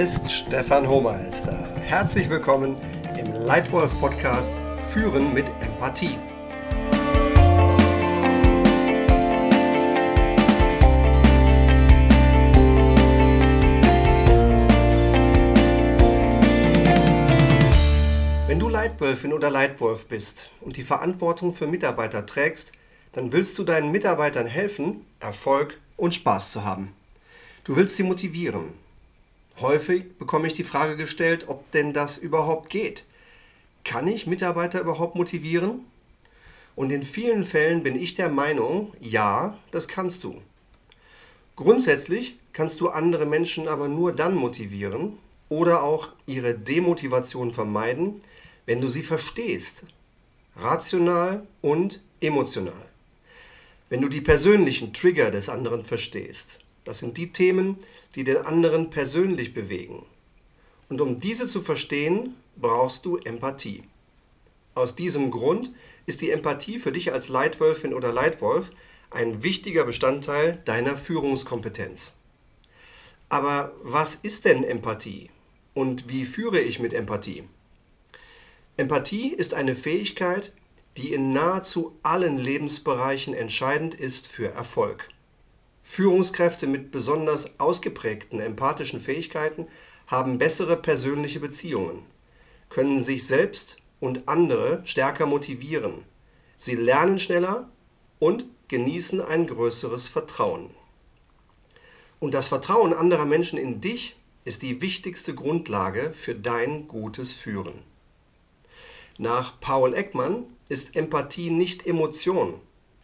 ist Stefan Hohmeister. Herzlich willkommen im Leitwolf Podcast Führen mit Empathie. Wenn du Leitwölfin oder Leitwolf bist und die Verantwortung für Mitarbeiter trägst, dann willst du deinen Mitarbeitern helfen, Erfolg und Spaß zu haben. Du willst sie motivieren. Häufig bekomme ich die Frage gestellt, ob denn das überhaupt geht. Kann ich Mitarbeiter überhaupt motivieren? Und in vielen Fällen bin ich der Meinung, ja, das kannst du. Grundsätzlich kannst du andere Menschen aber nur dann motivieren oder auch ihre Demotivation vermeiden, wenn du sie verstehst. Rational und emotional. Wenn du die persönlichen Trigger des anderen verstehst. Das sind die Themen, die den anderen persönlich bewegen. Und um diese zu verstehen, brauchst du Empathie. Aus diesem Grund ist die Empathie für dich als Leitwölfin oder Leitwolf ein wichtiger Bestandteil deiner Führungskompetenz. Aber was ist denn Empathie und wie führe ich mit Empathie? Empathie ist eine Fähigkeit, die in nahezu allen Lebensbereichen entscheidend ist für Erfolg. Führungskräfte mit besonders ausgeprägten empathischen Fähigkeiten haben bessere persönliche Beziehungen, können sich selbst und andere stärker motivieren. Sie lernen schneller und genießen ein größeres Vertrauen. Und das Vertrauen anderer Menschen in dich ist die wichtigste Grundlage für dein gutes Führen. Nach Paul Ekman ist Empathie nicht Emotion,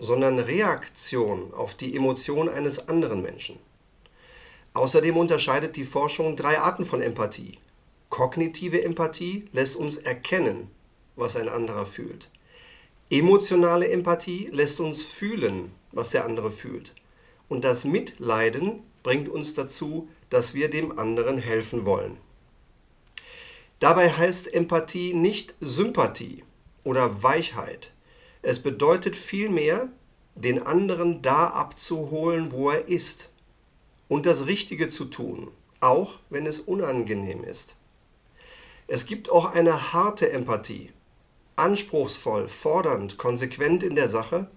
sondern Reaktion auf die Emotion eines anderen Menschen. Außerdem unterscheidet die Forschung drei Arten von Empathie. Kognitive Empathie lässt uns erkennen, was ein anderer fühlt. Emotionale Empathie lässt uns fühlen, was der andere fühlt. Und das Mitleiden bringt uns dazu, dass wir dem anderen helfen wollen. Dabei heißt Empathie nicht Sympathie oder Weichheit, es bedeutet vielmehr, den anderen da abzuholen, wo er ist und das Richtige zu tun, auch wenn es unangenehm ist. Es gibt auch eine harte Empathie, anspruchsvoll, fordernd, konsequent in der Sache,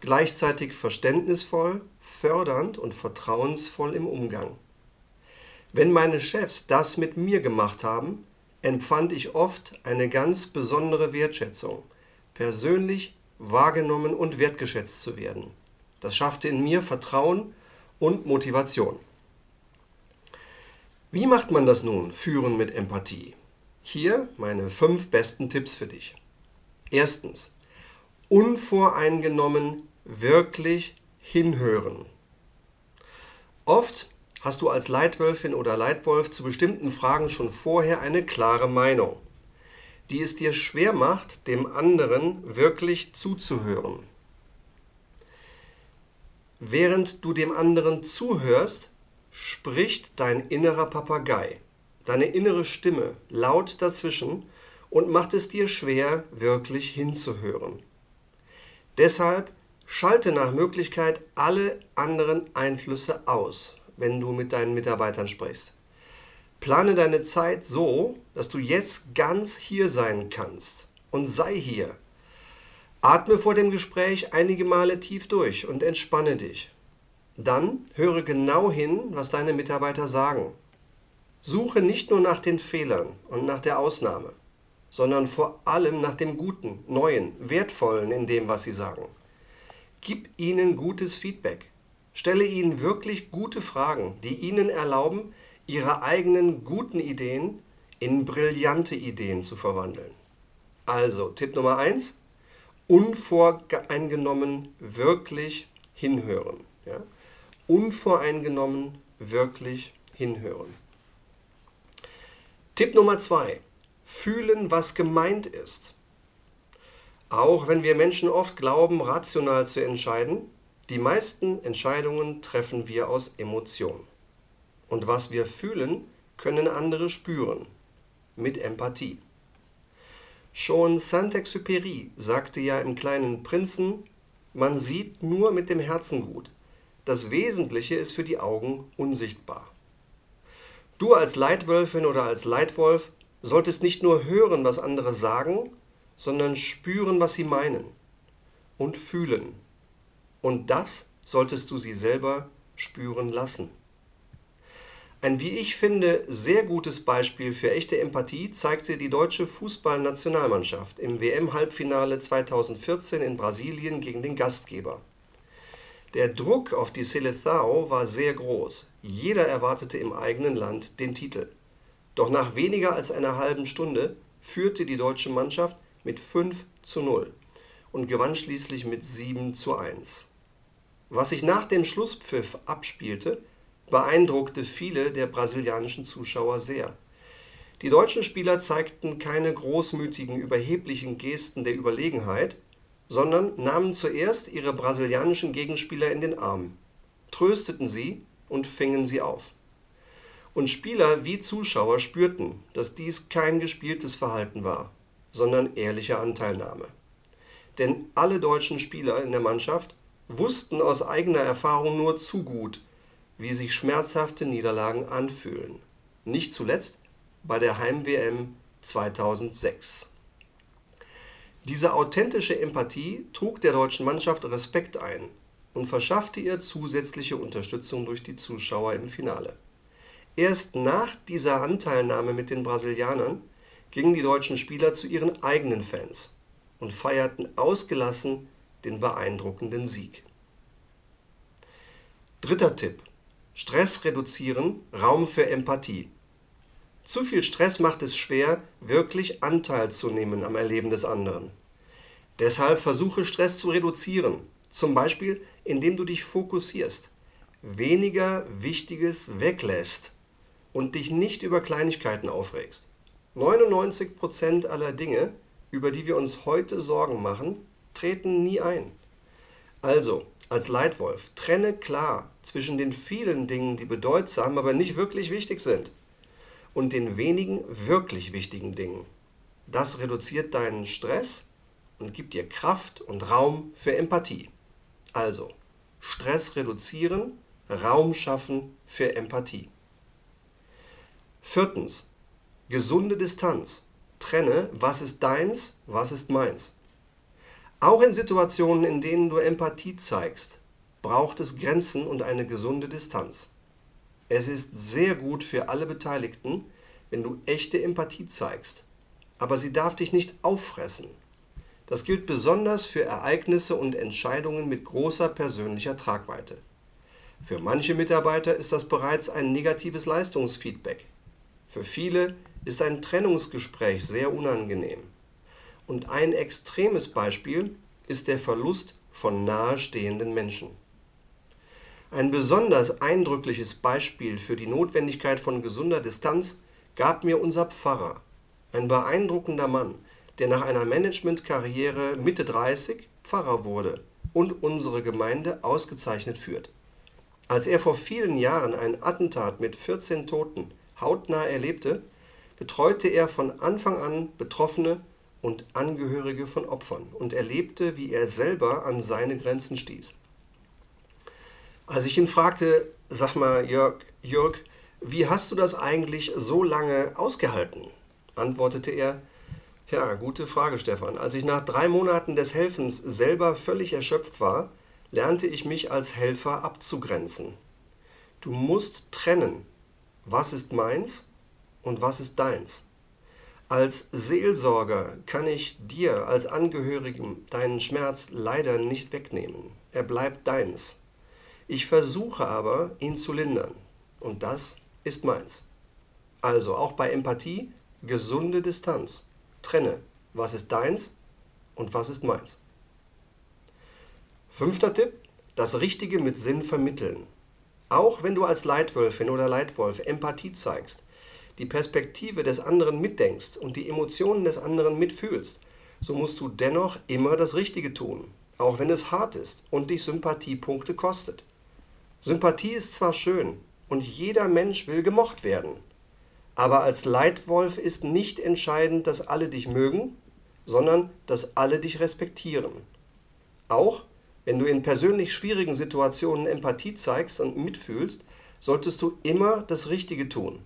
gleichzeitig verständnisvoll, fördernd und vertrauensvoll im Umgang. Wenn meine Chefs das mit mir gemacht haben, empfand ich oft eine ganz besondere Wertschätzung, persönlich wahrgenommen und wertgeschätzt zu werden. Das schaffte in mir Vertrauen und Motivation. Wie macht man das nun, führen mit Empathie? Hier meine fünf besten Tipps für dich. Erstens, unvoreingenommen wirklich hinhören. Oft hast du als Leitwölfin oder Leitwolf zu bestimmten Fragen schon vorher eine klare Meinung die es dir schwer macht, dem anderen wirklich zuzuhören. Während du dem anderen zuhörst, spricht dein innerer Papagei, deine innere Stimme laut dazwischen und macht es dir schwer, wirklich hinzuhören. Deshalb schalte nach Möglichkeit alle anderen Einflüsse aus, wenn du mit deinen Mitarbeitern sprichst. Plane deine Zeit so, dass du jetzt ganz hier sein kannst und sei hier. Atme vor dem Gespräch einige Male tief durch und entspanne dich. Dann höre genau hin, was deine Mitarbeiter sagen. Suche nicht nur nach den Fehlern und nach der Ausnahme, sondern vor allem nach dem Guten, Neuen, Wertvollen in dem, was sie sagen. Gib ihnen gutes Feedback. Stelle ihnen wirklich gute Fragen, die ihnen erlauben, ihre eigenen guten Ideen in brillante Ideen zu verwandeln. Also, Tipp Nummer 1, unvoreingenommen wirklich hinhören. Ja? Unvoreingenommen wirklich hinhören. Tipp Nummer 2, fühlen, was gemeint ist. Auch wenn wir Menschen oft glauben, rational zu entscheiden, die meisten Entscheidungen treffen wir aus Emotionen. Und was wir fühlen, können andere spüren. Mit Empathie. Schon Saint-Exupéry sagte ja im kleinen Prinzen, man sieht nur mit dem Herzen gut. Das Wesentliche ist für die Augen unsichtbar. Du als Leitwölfin oder als Leitwolf solltest nicht nur hören, was andere sagen, sondern spüren, was sie meinen und fühlen. Und das solltest du sie selber spüren lassen. Ein, wie ich finde, sehr gutes Beispiel für echte Empathie zeigte die deutsche Fußballnationalmannschaft im WM-Halbfinale 2014 in Brasilien gegen den Gastgeber. Der Druck auf die Seleção war sehr groß. Jeder erwartete im eigenen Land den Titel. Doch nach weniger als einer halben Stunde führte die deutsche Mannschaft mit 5 zu 0 und gewann schließlich mit 7 zu 1. Was sich nach dem Schlusspfiff abspielte, beeindruckte viele der brasilianischen Zuschauer sehr. Die deutschen Spieler zeigten keine großmütigen, überheblichen Gesten der Überlegenheit, sondern nahmen zuerst ihre brasilianischen Gegenspieler in den Arm, trösteten sie und fingen sie auf. Und Spieler wie Zuschauer spürten, dass dies kein gespieltes Verhalten war, sondern ehrliche Anteilnahme. Denn alle deutschen Spieler in der Mannschaft wussten aus eigener Erfahrung nur zu gut, wie sich schmerzhafte Niederlagen anfühlen. Nicht zuletzt bei der Heim-WM 2006. Diese authentische Empathie trug der deutschen Mannschaft Respekt ein und verschaffte ihr zusätzliche Unterstützung durch die Zuschauer im Finale. Erst nach dieser Anteilnahme mit den Brasilianern gingen die deutschen Spieler zu ihren eigenen Fans und feierten ausgelassen den beeindruckenden Sieg. Dritter Tipp. Stress reduzieren, Raum für Empathie. Zu viel Stress macht es schwer, wirklich Anteil zu nehmen am Erleben des anderen. Deshalb versuche Stress zu reduzieren, zum Beispiel indem du dich fokussierst, weniger Wichtiges weglässt und dich nicht über Kleinigkeiten aufregst. 99% aller Dinge, über die wir uns heute Sorgen machen, treten nie ein. Also, als Leitwolf, trenne klar zwischen den vielen Dingen, die bedeutsam, aber nicht wirklich wichtig sind, und den wenigen wirklich wichtigen Dingen. Das reduziert deinen Stress und gibt dir Kraft und Raum für Empathie. Also, Stress reduzieren, Raum schaffen für Empathie. Viertens, gesunde Distanz. Trenne, was ist deins, was ist meins. Auch in Situationen, in denen du Empathie zeigst, braucht es Grenzen und eine gesunde Distanz. Es ist sehr gut für alle Beteiligten, wenn du echte Empathie zeigst, aber sie darf dich nicht auffressen. Das gilt besonders für Ereignisse und Entscheidungen mit großer persönlicher Tragweite. Für manche Mitarbeiter ist das bereits ein negatives Leistungsfeedback. Für viele ist ein Trennungsgespräch sehr unangenehm. Und ein extremes Beispiel ist der Verlust von nahestehenden Menschen. Ein besonders eindrückliches Beispiel für die Notwendigkeit von gesunder Distanz gab mir unser Pfarrer, ein beeindruckender Mann, der nach einer Managementkarriere Mitte 30 Pfarrer wurde und unsere Gemeinde ausgezeichnet führt. Als er vor vielen Jahren ein Attentat mit 14 Toten hautnah erlebte, betreute er von Anfang an Betroffene und Angehörige von Opfern und erlebte, wie er selber an seine Grenzen stieß. Als ich ihn fragte, sag mal, Jörg, Jörg, wie hast du das eigentlich so lange ausgehalten? antwortete er, ja, gute Frage, Stefan. Als ich nach drei Monaten des Helfens selber völlig erschöpft war, lernte ich mich als Helfer abzugrenzen. Du musst trennen, was ist meins und was ist deins. Als Seelsorger kann ich dir als Angehörigen deinen Schmerz leider nicht wegnehmen. Er bleibt deins. Ich versuche aber, ihn zu lindern. Und das ist meins. Also auch bei Empathie gesunde Distanz. Trenne, was ist deins und was ist meins. Fünfter Tipp, das Richtige mit Sinn vermitteln. Auch wenn du als Leitwölfin oder Leitwolf Empathie zeigst, die Perspektive des anderen mitdenkst und die Emotionen des anderen mitfühlst, so musst du dennoch immer das Richtige tun, auch wenn es hart ist und dich Sympathiepunkte kostet. Sympathie ist zwar schön und jeder Mensch will gemocht werden, aber als Leitwolf ist nicht entscheidend, dass alle dich mögen, sondern dass alle dich respektieren. Auch wenn du in persönlich schwierigen Situationen Empathie zeigst und mitfühlst, solltest du immer das Richtige tun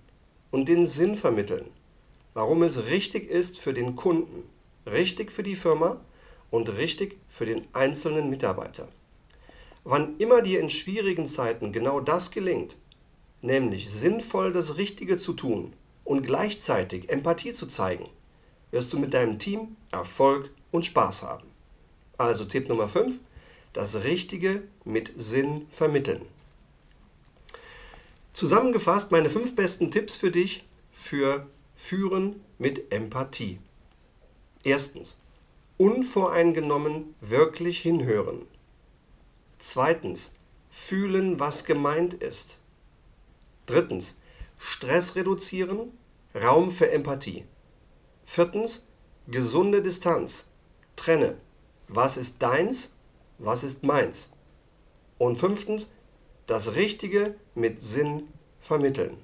und den Sinn vermitteln, warum es richtig ist für den Kunden, richtig für die Firma und richtig für den einzelnen Mitarbeiter. Wann immer dir in schwierigen Zeiten genau das gelingt, nämlich sinnvoll das Richtige zu tun und gleichzeitig Empathie zu zeigen, wirst du mit deinem Team Erfolg und Spaß haben. Also Tipp Nummer 5, das Richtige mit Sinn vermitteln. Zusammengefasst meine fünf besten Tipps für dich für Führen mit Empathie. Erstens, unvoreingenommen wirklich hinhören. Zweitens, fühlen, was gemeint ist. Drittens, Stress reduzieren, Raum für Empathie. Viertens, gesunde Distanz. Trenne, was ist deins, was ist meins. Und fünftens, das Richtige mit Sinn vermitteln.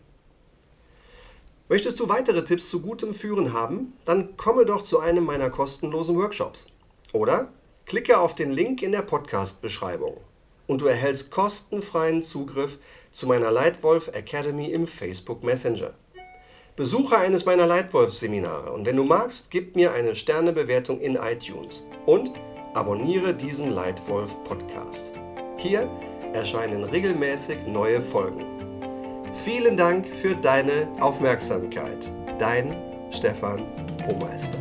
Möchtest du weitere Tipps zu gutem Führen haben? Dann komme doch zu einem meiner kostenlosen Workshops. Oder klicke auf den Link in der Podcast-Beschreibung und du erhältst kostenfreien Zugriff zu meiner Leitwolf Academy im Facebook Messenger. Besuche eines meiner Leitwolf-Seminare und wenn du magst, gib mir eine Sternebewertung in iTunes und abonniere diesen Leitwolf-Podcast. Hier erscheinen regelmäßig neue Folgen. Vielen Dank für deine Aufmerksamkeit. Dein Stefan Hohmeister.